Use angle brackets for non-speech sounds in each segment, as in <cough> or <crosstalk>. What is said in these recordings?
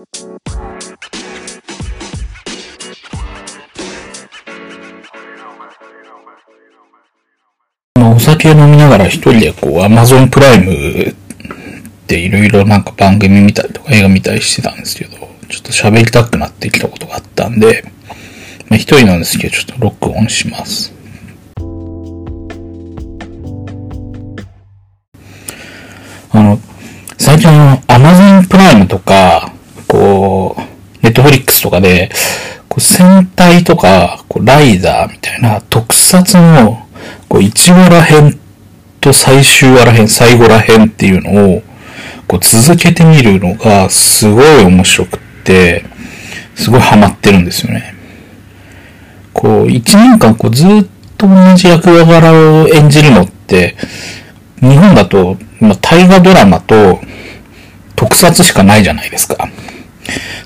まあ、お酒を飲みながら一人でこう、アマゾンプライムでいろいろなんか番組見たりとか映画見たりしてたんですけど、ちょっと喋りたくなってきたことがあったんで、まあ一人なんですけど、ちょっと録音します。あの、最近あの、アマゾンプライムとか、こう、ネットフリックスとかで、こう戦隊とか、こうライダーみたいな特撮の、こう1話ら辺と最終話ら辺、最後ら辺っていうのを、こう続けてみるのがすごい面白くって、すごいハマってるんですよね。こう、1年間こうずっと同じ役柄を演じるのって、日本だと、まあ、大河ドラマと特撮しかないじゃないですか。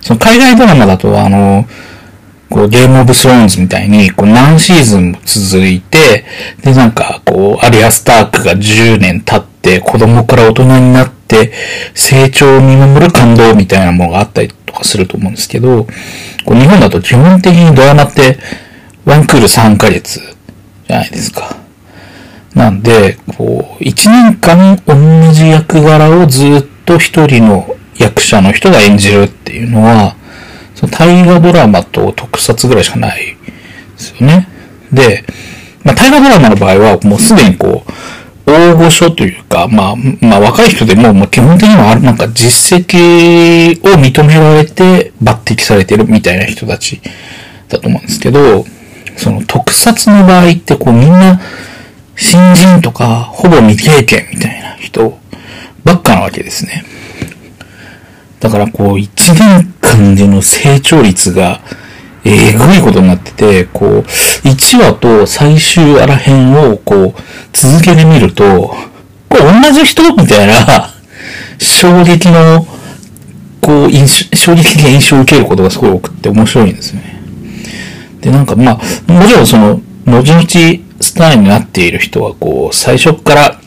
その海外ドラマだと、あの、こう、ゲームオブスローンズみたいに、こう、何シーズンも続いて、で、なんか、こう、アリアスタークが10年経って、子供から大人になって、成長を見守る感動みたいなものがあったりとかすると思うんですけど、こう日本だと基本的にドラマって、ワンクール3ヶ月じゃないですか。なんで、こう、1年間同じ役柄をずっと一人の役者の人が演じるっていうのは、その大河ドラマと特撮ぐらいしかないですよね。で、まあ、大河ドラマの場合はもうすでにこう、大御所というか、まあ、まあ若い人でも、もう基本的にはなんか実績を認められて抜擢されてるみたいな人たちだと思うんですけど、その特撮の場合ってこうみんな新人とかほぼ未経験みたいな人ばっかなわけですね。だからこう一年間での成長率がえぐいことになってて、こう、1話と最終話ら辺をこう、続けてみると、これ同じ人みたいな、衝撃の、こう、印象、衝撃的な印象を受けることがすごい多くって面白いんですね。で、なんかまあ、もちろんその、後々スターになっている人は、こう、最初から、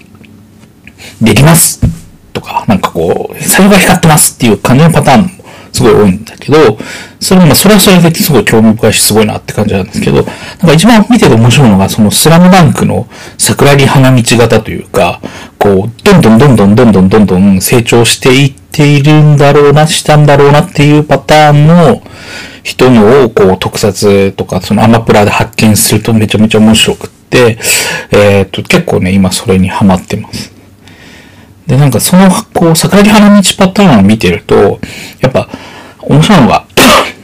できますとか、なんかこう、最後が光ってますっていう感じのパターンもすごい多いんだけど、それも、それはそれですごい興味深いし、すごいなって感じなんですけど、なんか一番見てて面白いのが、そのスラムダンクの桜木花道型というか、こう、どんどんどんどんどんどんどんどん成長していっているんだろうな、したんだろうなっていうパターンの人のを、こう、特撮とか、そのアマプラで発見するとめちゃめちゃ面白くって、えっ、と、結構ね、今それにハマってます。で、なんかその、こう、桜木花道パターンを見てると、やっぱ、面白いのが、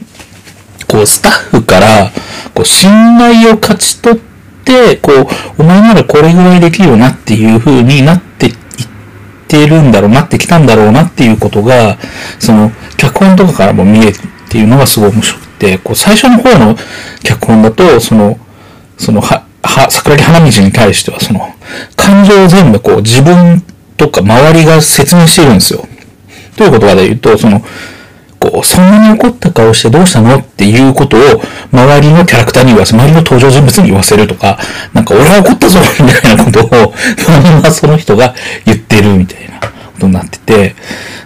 <coughs> こう、スタッフから、こう、信頼を勝ち取って、こう、お前ならこれぐらいできるよなっていう風になっていってるんだろうなってきたんだろうなっていうことが、その、脚本とかからも見えるっていうのがすごい面白くて、こう、最初の方の脚本だと、その、その、は、は、桜木花道に対しては、その、感情を全部こう、自分とか周りが説明してるんですよ。ということかで言うと、その、こう、そんなに怒った顔してどうしたのっていうことを、周りのキャラクターに言わせ、周りの登場人物に言わせるとか、なんか俺は怒ったぞみたいなことを、そのままその人が言ってるみたいなことになってて、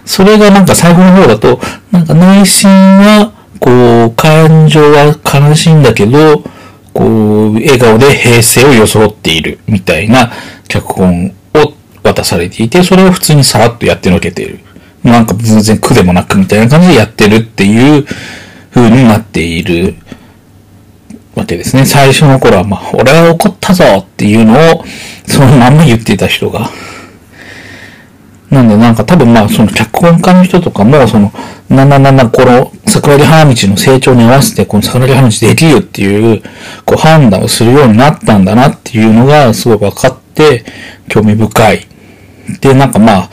それがなんか最後の方だと、なんか内心は、こう、感情は悲しいんだけど、こう、笑顔で平静を装っているみたいな脚本渡されていて、それを普通にさらっとやってのけている。なんか全然苦でもなくみたいな感じでやってるっていう風になっているわけですね。最初の頃は、まあ、俺は怒ったぞっていうのを、そのまんま言っていた人が。なんでなんか多分まあその脚本家の人とかも、その、なななな、この桜木花道の成長に合わせてこの桜木花道できるっていう、こう判断をするようになったんだなっていうのがすごい分かって、興味深い。で、なんかまあ、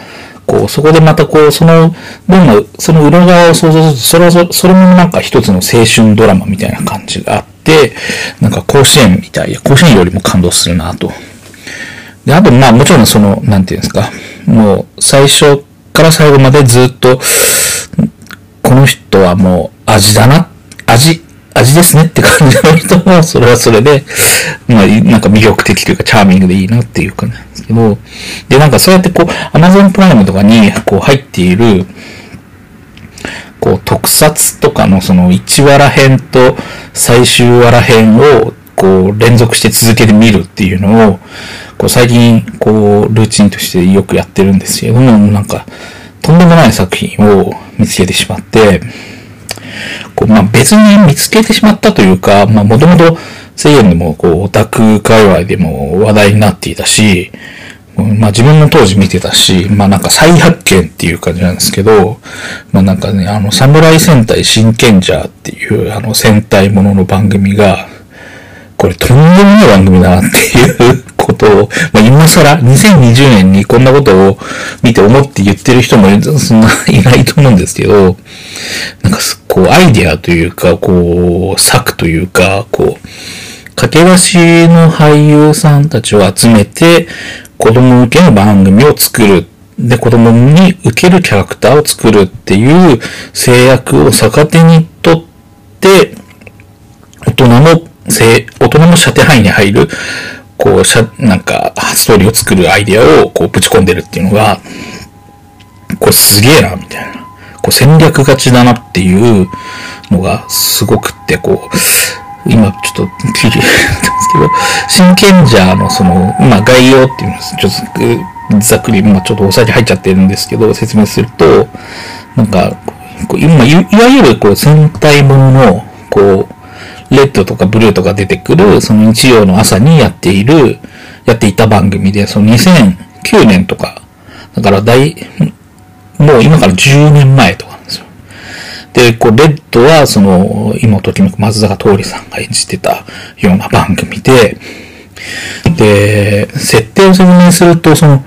こう、そこでまたこう、その、どんな、その裏側を想像すると、それはそれもなんか一つの青春ドラマみたいな感じがあって、なんか甲子園みたい、甲子園よりも感動するなと。で、あと、まあもちろんその、なんていうんですか、もう最初から最後までずっと、この人はもう味だな、味、味ですねって感じの人も、それはそれで、まあ、なんか魅力的というか、チャーミングでいいなっていう感じなんですけど、で、なんかそうやってこう、アマゾンプライムとかにこう入っている、こう、特撮とかのその1話ら編と最終話ら編をこう連続して続けて見るっていうのを、こう最近こうルーチンとしてよくやってるんですけども、なんかとんでもない作品を見つけてしまって、こうまあ別に見つけてしまったというか、まあもともと世間でもこうオタク界隈でも話題になっていたし、まあ自分も当時見てたし、まあなんか再発見っていう感じなんですけど、まあなんかね、あの、サムライ戦隊真剣者っていうあの戦隊ものの番組が、これとんでもない番組だなっていうことを、<laughs> まあ今更2020年にこんなことを見て思って言ってる人もそんないないと思うんですけど、なんかこうアイデアというか、こう、策というか、こう、駆け出しの俳優さんたちを集めて、子供向けの番組を作る。で、子供に受けるキャラクターを作るっていう制約を逆手にとって、大人の、大人の射程範囲に入る、こう、しゃ、なんか、ストーリーを作るアイデアを、こう、ぶち込んでるっていうのが、これすげえな、みたいな。こう、戦略勝ちだなっていうのが、すごくって、こう、今ちょっと聞いてたんですけど、真剣者のその、まあ概要っていうのちょっとざっくり、まあちょっとお酒入っちゃってるんですけど、説明すると、なんか、今、いわゆるこう戦隊ものの、こう、レッドとかブルーとか出てくる、その日曜の朝にやっている、やっていた番組で、その2009年とか、だから大、もう今から10年前とかなんですよ。で、こう、レッドは、その、今時の松坂桃李さんが演じてたような番組で、で、設定を説明すると、その、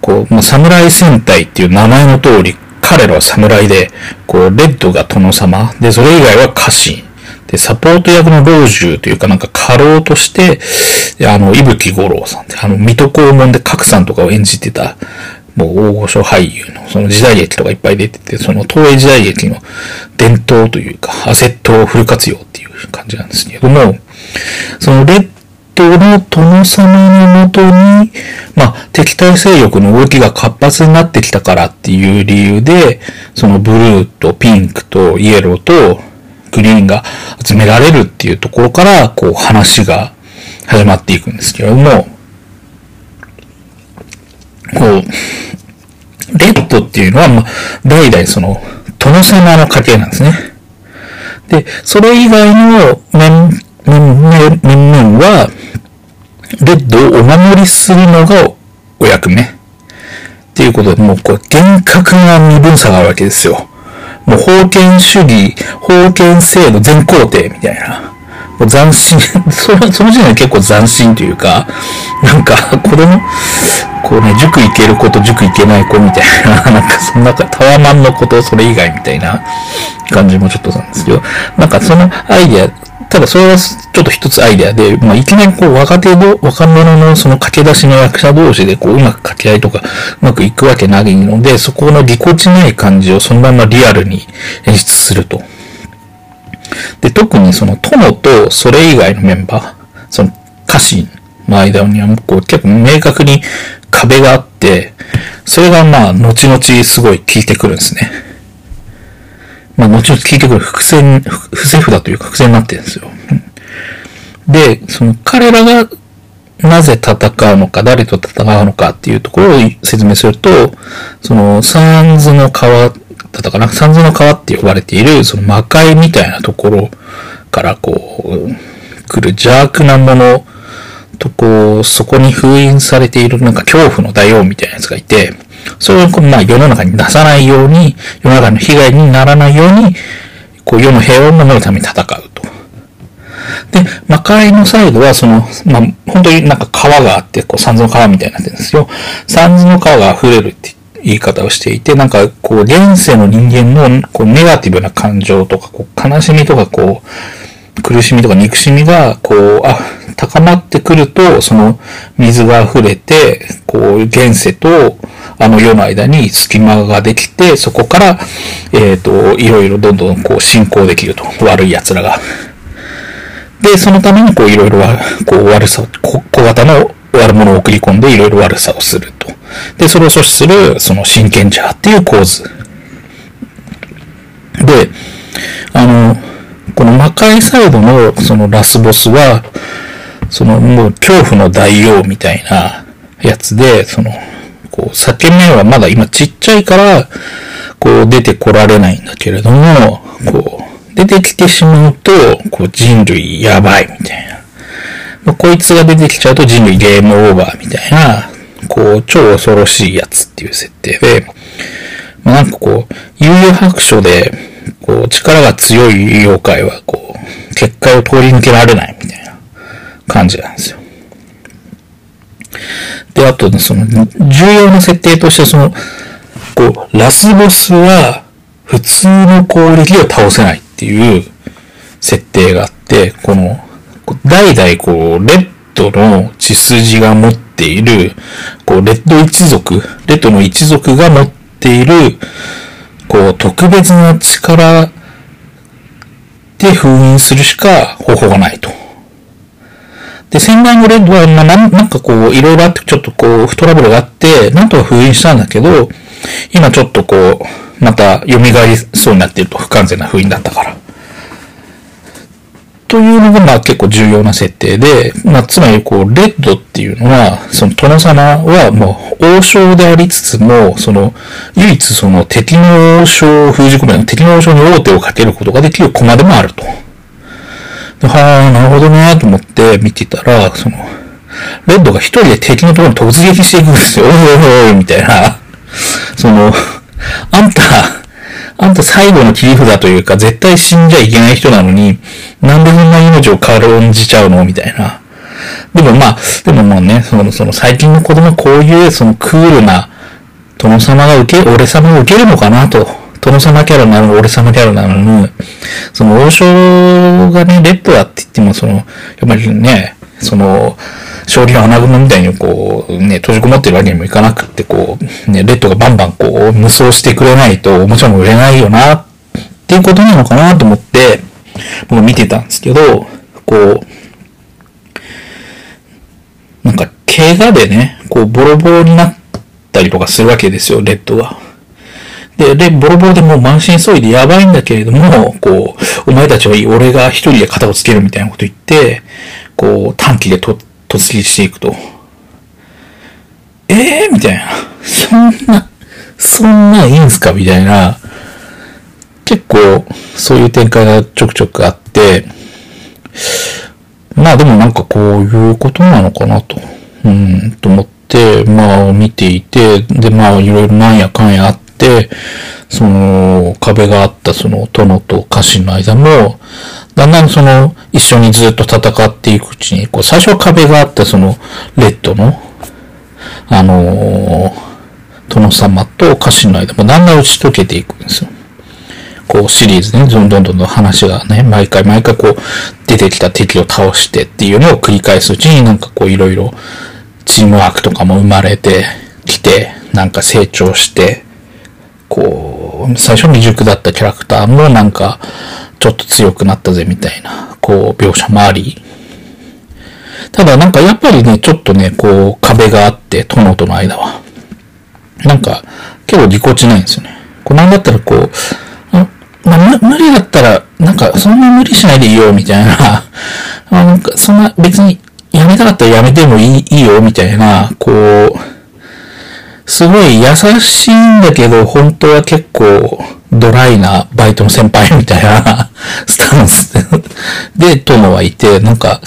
こう、まあ、侍戦隊っていう名前の通り、彼らは侍で、こう、レッドが殿様、で、それ以外は家臣。で、サポート役の老中というかなんか過労として、あの、伊吹五郎さんって、あの、水戸黄門で角さんとかを演じてた、もう大御所俳優のその時代劇とかいっぱい出てて、その東映時代劇の伝統というか、アセットをフル活用っていう感じなんですけれども、そのレッドの殿様のもとに、まあ、敵対勢力の動きが活発になってきたからっていう理由で、そのブルーとピンクとイエローとグリーンが集められるっていうところから、こう話が始まっていくんですけれども、こう、レッドっていうのは、まあ、代々その、殿様の家系なんですね。で、それ以外の面、面、面々は、レッドをお守りするのがお役目。っていうことで、もうこれ厳格な身分差があるわけですよ。もう封建主義、封建制度全皇帝みたいな。もう斬新、<laughs> その、その時点で結構斬新というか、なんか子供、こうね、塾行ける子と塾行けない子みたいな、<laughs> なんかそんなタワマンのことそれ以外みたいな感じもちょっとなんですけど、なんかそのアイディア、ただそれはちょっと一つアイデアで、まあ、いきなりこう若手の、若者のその駆け出しの役者同士でこううまく掛け合いとかうまくいくわけないので、そこのぎこちない感じをそのままリアルに演出すると。で、特にその友とそれ以外のメンバー、その歌詞の間にはこう結構明確に壁があって、それがまあ後々すごい効いてくるんですね。まあ後々効いてくる伏線、伏せ札というか伏線になってるんですよ。で、その彼らがなぜ戦うのか、誰と戦うのかっていうところを説明すると、その、サンズの川だったかな、三途の川って呼ばれている、その魔界みたいなところからこう、来る邪悪なものとこう、そこに封印されているなんか恐怖の大王みたいなやつがいて、それを、まあ世の中に出さないように、世の中の被害にならないように、こう世の平和を守るために戦うと。で、魔界のサイドは、その、まあ、本当になんか川があって、こう、三途の川みたいになってるんですよ。三途の川が溢れるって言い方をしていて、なんか、こう、現世の人間の、こう、ネガティブな感情とか、こう、悲しみとか、こう、苦しみとか憎しみが、こう、あ、高まってくると、その、水が溢れて、こう、現世と、あの世の間に隙間ができて、そこから、えっ、ー、と、いろいろどんどんこう進行できると。悪い奴らが。で、そのためにこういろいろ、こう悪さ、小型の悪者を送り込んでいろいろ悪さをすると。で、それを阻止する、その真剣者っていう構図。で、あの、この魔界サイドのそのラスボスは、そのもう恐怖の大王みたいなやつで、その、こう、裂け目はまだ今ちっちゃいから、こう出てこられないんだけれども、こう、出てきてしまうと、こう人類やばいみたいな。まあ、こいつが出てきちゃうと人類ゲームオーバーみたいな、こう、超恐ろしいやつっていう設定で、まあ、なんかこう、悠々白書で、こう、力が強い妖怪は、こう、結界を通り抜けられないみたいな感じなんですよ。で、あとね、その、重要な設定として、その、こう、ラスボスは、普通の攻撃を倒せないっていう設定があって、この、代々こう、レッドの血筋が持っている、こう、レッド一族、レッドの一族が持っている、こう、特別な力で封印するしか方法がないと。で、戦外のレッドは、まあ、なんかこう、いろいろあって、ちょっとこう、トラブルがあって、なんとか封印したんだけど、今ちょっとこう、また蘇りそうになっていると、不完全な封印だったから。というのが、まあ結構重要な設定で、まあつまりこう、レッドっていうのは、その殿様はもう王将でありつつも、その、唯一その敵の王将を封じ込め、敵の王将に王手をかけることができる駒でもあると。はあ、なるほどね、と思って見てたら、その、レッドが一人で敵のところに突撃していくんですよ。おいおいおい、みたいな。その、あんた、あんた最後の切り札というか、絶対死んじゃいけない人なのに、なんでそんな命を軽んじちゃうのみたいな。でもまあ、でももうね、その、その最近の子供こういうそのクールな殿様が受け、俺様が受けるのかなと。殿様キャラなの、俺様キャラなのに、その王将がね、レッドだって言っても、その、やっぱりね、その、勝利の穴熊みたいにこう、ね、閉じこもってるわけにもいかなくって、こう、ね、レッドがバンバンこう、無双してくれないと、もちろん売れないよな、っていうことなのかなと思って、僕見てたんですけど、こう、なんか、怪我でね、こう、ボロボロになったりとかするわけですよ、レッドが。で、で、ボロボロでもう満身創痍でやばいんだけれども、こう、お前たちはいい、俺が一人で肩をつけるみたいなこと言って、こう、短期でと突撃していくと。ええー、みたいな。そんな、そんないいんすか？みたいな。結構、そういう展開がちょくちょくあって、まあでもなんかこういうことなのかなと、うん、と思って、まあ見ていて、でまあいろいろなんやかんやあっ、その壁があったその殿と家臣の間も、だんだんその、一緒にずっと戦っていくうちに、こう、最初は壁があったその、レッドの、あのー、殿様と家臣の間もだんだん打ち解けていくんですよ。こう、シリーズね、どんどんどんどん話がね、毎回毎回こう、出てきた敵を倒してっていうのを繰り返すうちになんかこう、いろいろ、チームワークとかも生まれてきて、なんか成長して、最初未熟だったキャラクターもなんか、ちょっと強くなったぜみたいな、こう、描写もあり。ただなんかやっぱりね、ちょっとね、こう、壁があって、殿との間は。なんか、結構ぎこちないんですよね。こう、なんだったらこう、まあ、無理だったら、なんか、そんな無理しないでいいよ、みたいな。<laughs> なんか、そんな、別に、やめたかったらやめてもいいいいよ、みたいな、こう、すごい優しいんだけど、本当は結構、ドライなバイトの先輩みたいな <laughs> スタンス <laughs> で、殿はいて、なんか、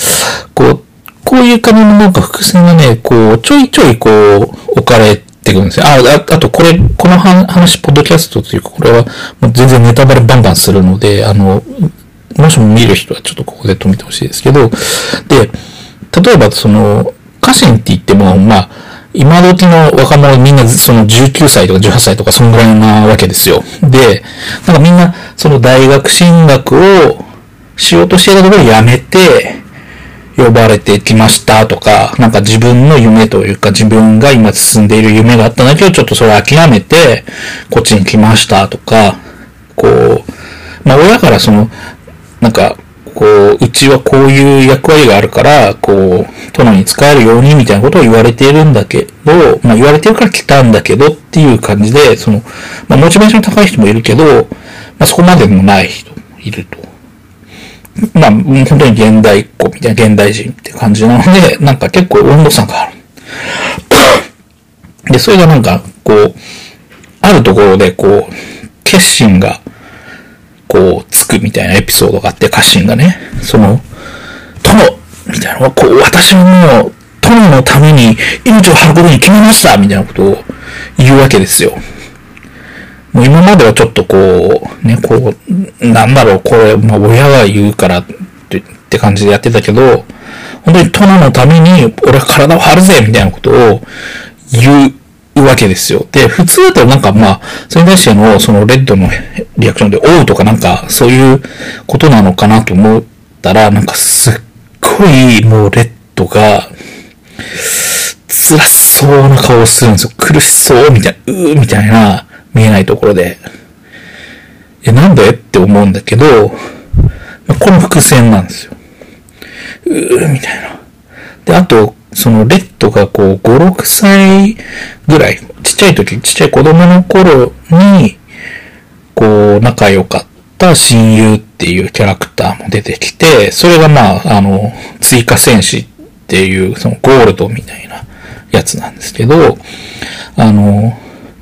こう、こういう感じのなんか伏線がね、こう、ちょいちょいこう、置かれてくるんですよ。あ、ああとこれ、この話、ポッドキャストというか、これは、もう全然ネタバレバンバンするので、あの、もしも見る人はちょっとここで止めてほしいですけど、で、例えばその、家臣って言っても、まあ、今時の若者みんなその19歳とか18歳とかそんぐらいなわけですよ。で、なんかみんなその大学進学をしようとしてたところをやめて、呼ばれてきましたとか、なんか自分の夢というか自分が今進んでいる夢があったんだけど、ちょっとそれ諦めて、こっちに来ましたとか、こう、まあ親からその、なんか、こう、うちはこういう役割があるから、こう、殿に使えるようにみたいなことを言われているんだけど、まあ言われてるから来たんだけどっていう感じで、その、まあモチベーション高い人もいるけど、まあそこまでもない人もいると。まあ本当に現代っ子みたいな現代人って感じなので、なんか結構温度差がある。で、それがなんか、こう、あるところでこう、決心が、こう、つくみたいなエピソードがあって、家臣がね、その、殿みたいなのこう、私はもう、殿のために命を張ることに決めましたみたいなことを言うわけですよ。もう今まではちょっとこう、ね、こう、なんだろう、これ、まあ親が言うからってって感じでやってたけど、本当に殿のために俺は体を張るぜみたいなことを言うわけですよ。で、普通だとなんかまあ、それに対してのそのレッドのリアクションで、おうとかなんかそういうことなのかなと思ったら、なんかすっごいもうレッドが、辛そうな顔をするんですよ。苦しそうみたいな、うーみたいな、見えないところで。え、なんでって思うんだけど、この伏線なんですよ。うーみたいな。で、あと、そのレッドがこう5、6歳ぐらい、ちっちゃい時、ちっちゃい子供の頃に、こう仲良かった親友っていうキャラクターも出てきて、それがまあ、あの、追加戦士っていうそのゴールドみたいなやつなんですけど、あの、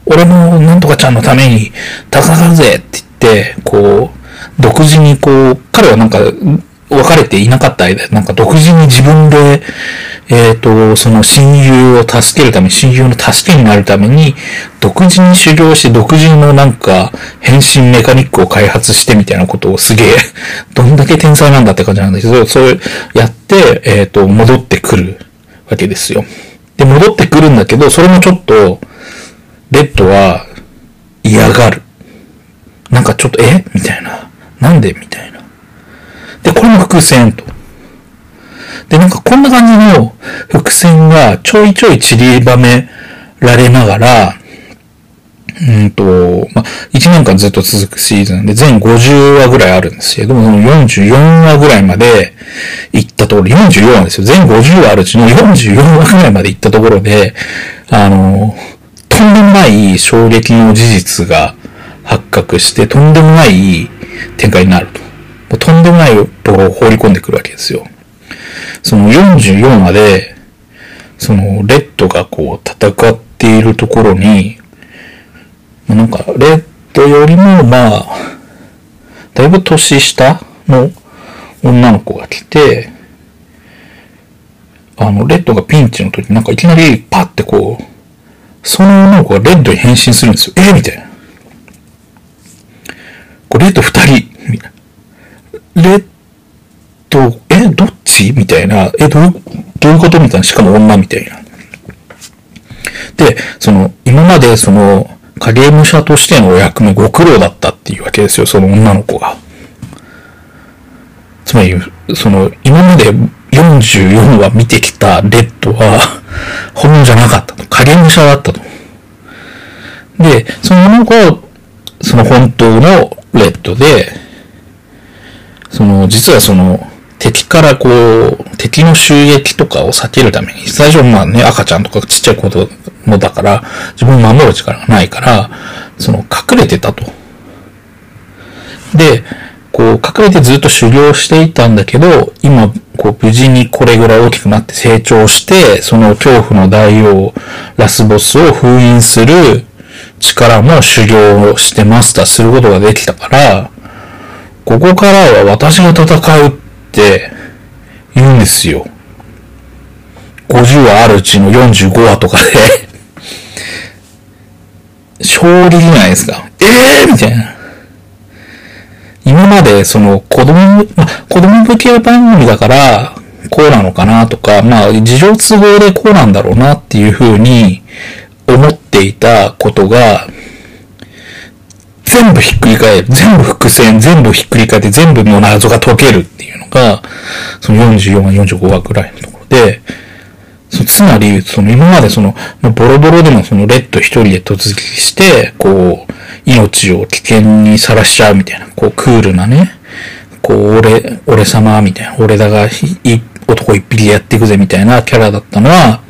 俺もなんとかちゃんのために戦うぜって言って、こう、独自にこう、彼はなんか別れていなかった間、なんか独自に自分で、えっ、ー、と、その親友を助けるため、親友の助けになるために、独自に修行して独自のなんか、変身メカニックを開発してみたいなことをすげえ、<laughs> どんだけ天才なんだって感じなんだけど、それやって、えっ、ー、と、戻ってくるわけですよ。で、戻ってくるんだけど、それもちょっと、レッドは嫌がる。なんかちょっと、え？みたいな。なんで？みたいな。で、これも伏線と。で、なんかこんな感じの伏線がちょいちょい散りばめられながら、うんと、ま、1年間ずっと続くシーズンで全50話ぐらいあるんですけども、その44話ぐらいまで行ったところ、44話ですよ。全50話あるうちの44話ぐらいまで行ったところで、あの、とんでもない衝撃の事実が発覚して、とんでもない展開になると。とんでもないところを放り込んでくるわけですよ。その44話で、その、レッドがこう戦っているところに、なんか、レッドよりも、まあ、だいぶ年下の女の子が来て、あの、レッドがピンチの時になんかいきなりパッてこう、その女の子がレッドに変身するんですよ。えー、みたいな。これレッド二人、レッド、え、どっち？みたいな。え、どう、どういうこと？みたいな。しかも女みたいな。で、その、今までその、影武者としてのお役目ご苦労だったっていうわけですよ、その女の子が。つまり、その、今まで44話見てきたレッドは、本物じゃなかったと。影武者だったと。で、その女の子は、その本当のレッドで、その、実はその、敵からこう、敵の襲撃とかを避けるために、最初まあね、赤ちゃんとかちっちゃい子供だから、自分を守る力がないから、その、隠れてたと。で、こう、隠れてずっと修行していたんだけど、今、こう、無事にこれぐらい大きくなって成長して、その恐怖の大王、ラスボスを封印する力も修行してマスターすることができたから、ここからは私が戦うって言うんですよ。50話あるうちの45話とかで衝撃じゃないですか。ええー、みたいな。今までその子供、ま子供向け番組だからこうなのかなとか、まあ事情都合でこうなんだろうなっていうふうに思っていたことが全部ひっくり返る。全部伏線、全部ひっくり返って、全部の謎が解けるっていうのが、その44話、45話ぐらいのところで、そつまり、その今までその、ボロボロでもそのレッド一人で突撃して、こう、命を危険にさらしちゃうみたいな、こう、クールなね、こう、俺、俺様みたいな、俺だが男一匹でやっていくぜみたいなキャラだったのは、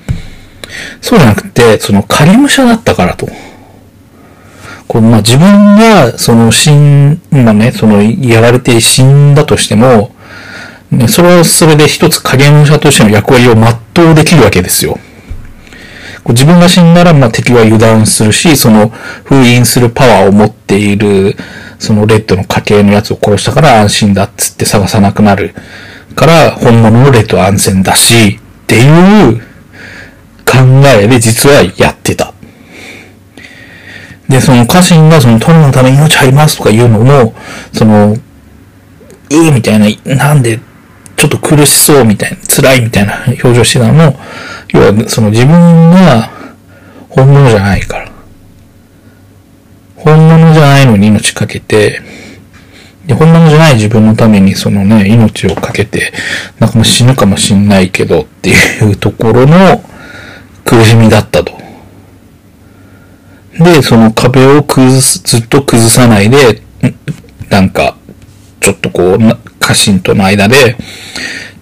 そうじゃなくて、その仮武者だったからと。こうまあ、自分が、その死ん、まあね、その、やられて死んだとしても、ね、それはそれで一つ影武者としての役割を全うできるわけですよ。こう自分が死んだら、まあ、敵は油断するし、その封印するパワーを持っている、そのレッドの家系のやつを殺したから安心だっつって探さなくなる。から、本物のレッドは安全だし、っていう考えで実はやってた。で、その家臣がその友のために命入りますとか言うのも、その、うーみたいな、なんで、ちょっと苦しそうみたいな、辛いみたいな表情してたのも、要はその自分が本物じゃないから。本物じゃないのに命かけて、で、本物じゃない自分のためにそのね、命をかけて、なんかもう死ぬかもしんないけどっていうところの苦しみだったと。で、その壁を崩す、ずっと崩さないで、なんか、ちょっとこう、家臣との間で、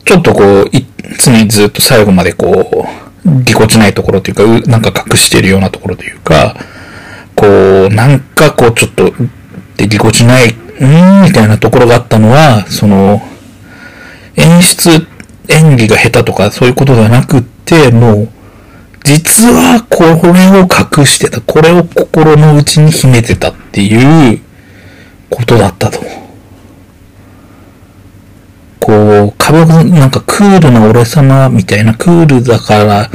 ちょっとこう、常にずっと最後までこう、ぎこちないところというか、なんか隠してるようなところというか、こう、なんかこう、ちょっと、で、ぎこちない、んーみたいなところがあったのは、その、演出、演技が下手とかそういうことではなくって、もう、実はこれを隠してた。これを心の内に秘めてたっていうことだったと。こう、壁なんかクールな俺様みたいな、クールだから、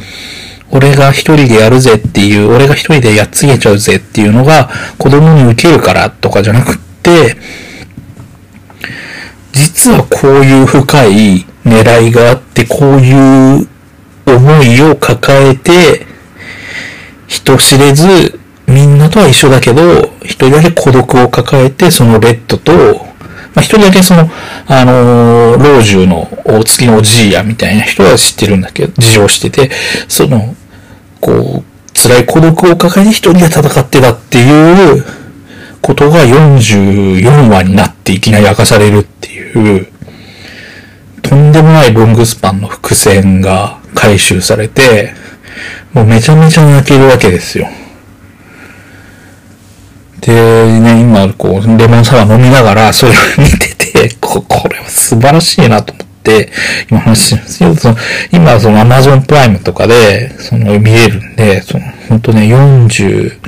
俺が一人でやるぜっていう、俺が一人でやっつけちゃうぜっていうのが子供に受けるからとかじゃなくって、実はこういう深い狙いがあって、こういう思いを抱えて、人知れず、みんなとは一緒だけど、一人だけ孤独を抱えて、そのレッドと、まあ、一人だけその、あのー、老中のお月のおじいやみたいな人は知ってるんだけど、事情してて、その、こう、辛い孤独を抱えて一人で戦ってたっていうことが44話になっていきなり明かされるっていう、とんでもないロングスパンの伏線が回収されて、もうめちゃめちゃ泣けるわけですよ。で、ね、今、こう、レモンサワー飲みながら、それを見てて、ここれは素晴らしいなと思って、今話してますよ。その今、その Amazon プライムとかで、その見れるんで、その、ほんとね、40、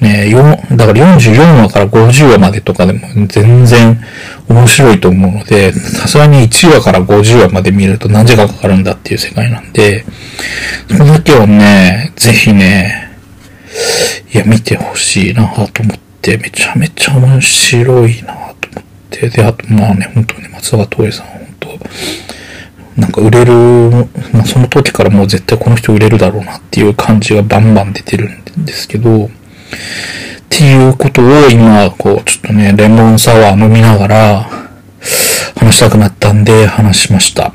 ね、4、だから44話から50話までとかでも全然面白いと思うので、さすがに1話から50話まで見ると何時間かかるんだっていう世界なんで、それだけはね、ぜひね、いや、見てほしいなと思って、めちゃめちゃ面白いなと思って、で、あと、まあね、本当に松坂桃李さん、本当なんか売れる、まあその時からもう絶対この人売れるだろうなっていう感じがバンバン出てるんですけど、っていうことを今、こう、ちょっとね、レモンサワー飲みながら話したくなったんで話しました。